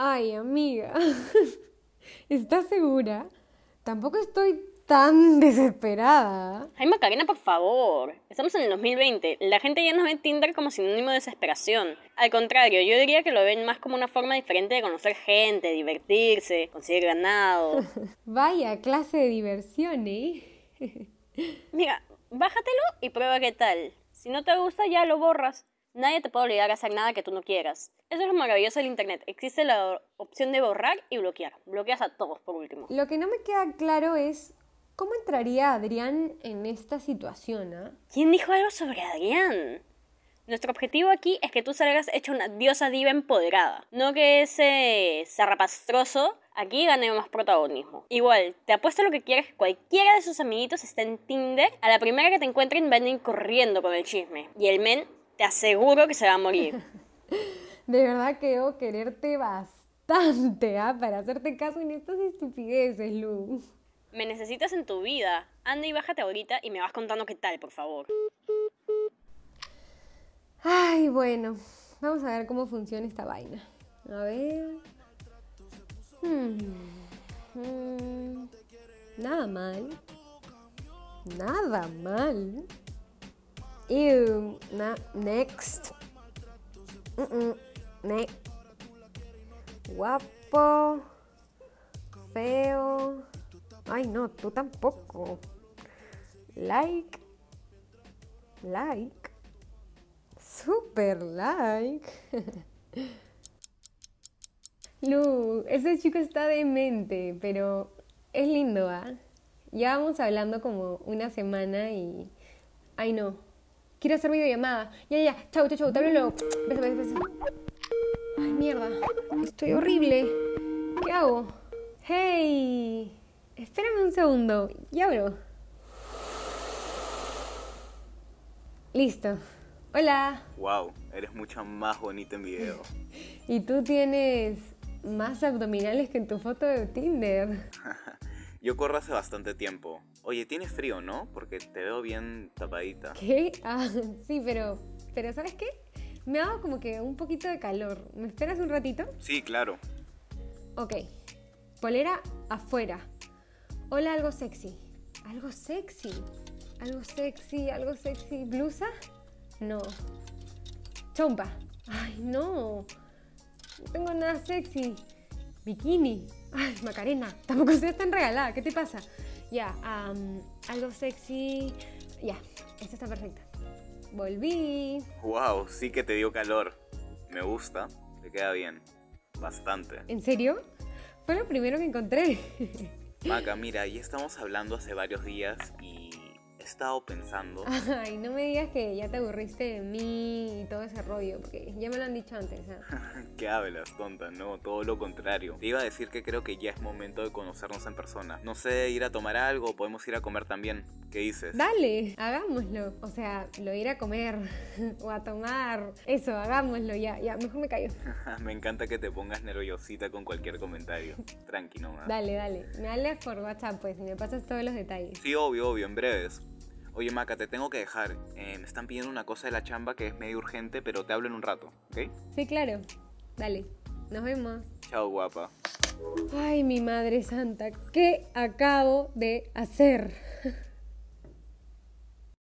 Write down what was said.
Ay, amiga. ¿Estás segura? Tampoco estoy tan desesperada. Ay, Macarena, por favor. Estamos en el 2020. La gente ya no ve Tinder como sinónimo de desesperación. Al contrario, yo diría que lo ven más como una forma diferente de conocer gente, divertirse, conseguir ganado. Vaya clase de diversión, ¿eh? Mira, bájatelo y prueba qué tal. Si no te gusta, ya lo borras. Nadie te puede obligar a hacer nada que tú no quieras. Eso es lo maravilloso del Internet. Existe la opción de borrar y bloquear. Bloqueas a todos por último. Lo que no me queda claro es cómo entraría Adrián en esta situación, ¿ah? ¿Quién dijo algo sobre Adrián? Nuestro objetivo aquí es que tú salgas hecho una diosa diva empoderada. No que ese zarrapastroso aquí gane más protagonismo. Igual, te apuesto lo que quieras que cualquiera de sus amiguitos esté en Tinder. A la primera que te encuentren van a ir corriendo con el chisme. Y el men, te aseguro que se va a morir. De verdad que debo quererte bastante, ¿ah? Para hacerte caso en estas estupideces, Lu. Me necesitas en tu vida. Anda y bájate ahorita y me vas contando qué tal, por favor. Ay, bueno, vamos a ver cómo funciona esta vaina. A ver. Hmm. Hmm. Nada mal. Nada mal. Ew. Next. Mm -mm. Ne Guapo. Feo. Ay, no, tú tampoco. Like. Like. Super like. Lu, ese chico está demente, pero es lindo, ¿ah? Ya vamos hablando como una semana y... Ay, no. Quiero hacer videollamada. Ya, ya. Chau, chau, chau. Te hablo luego. Beso, beso, beso. Ay, mierda. Estoy horrible. ¿Qué hago? Hey. Espérame un segundo. Ya bro. Listo. Hola. Wow, eres mucho más bonita en video. Y tú tienes más abdominales que en tu foto de Tinder. Yo corro hace bastante tiempo. Oye, tienes frío, ¿no? Porque te veo bien tapadita. ¿Qué? Ah, sí, pero. Pero ¿sabes qué? Me ha dado como que un poquito de calor. ¿Me esperas un ratito? Sí, claro. Ok. Polera afuera. Hola, algo sexy. Algo sexy. Algo sexy, algo sexy. ¿Blusa? No. Chompa. Ay, no. No tengo nada sexy. Bikini. Ay, Macarena. Tampoco seas tan regalada. ¿Qué te pasa? Ya, algo sexy. Ya, esta está perfecta. Volví. Wow, sí que te dio calor. Me gusta, te queda bien. Bastante. ¿En serio? Fue lo primero que encontré. Maca, mira, ya estamos hablando hace varios días y estado pensando. Ay, no me digas que ya te aburriste de mí y todo ese rollo, porque ya me lo han dicho antes. ¿ah? ¿Qué hablas, tonta? No, todo lo contrario. Te iba a decir que creo que ya es momento de conocernos en persona. No sé, ir a tomar algo, podemos ir a comer también. ¿Qué dices? Dale, hagámoslo. O sea, lo ir a comer o a tomar. Eso, hagámoslo ya. Ya, mejor me callo. Me encanta que te pongas nerviosita con cualquier comentario. Tranqui nomás. Dale, dale. Me hablas por WhatsApp, pues, y me pasas todos los detalles. Sí, obvio, obvio, en breves. Oye, Maca, te tengo que dejar. Eh, me están pidiendo una cosa de la chamba que es medio urgente, pero te hablo en un rato, ¿ok? Sí, claro. Dale. Nos vemos. Chao, guapa. Ay, mi madre santa, ¿qué acabo de hacer?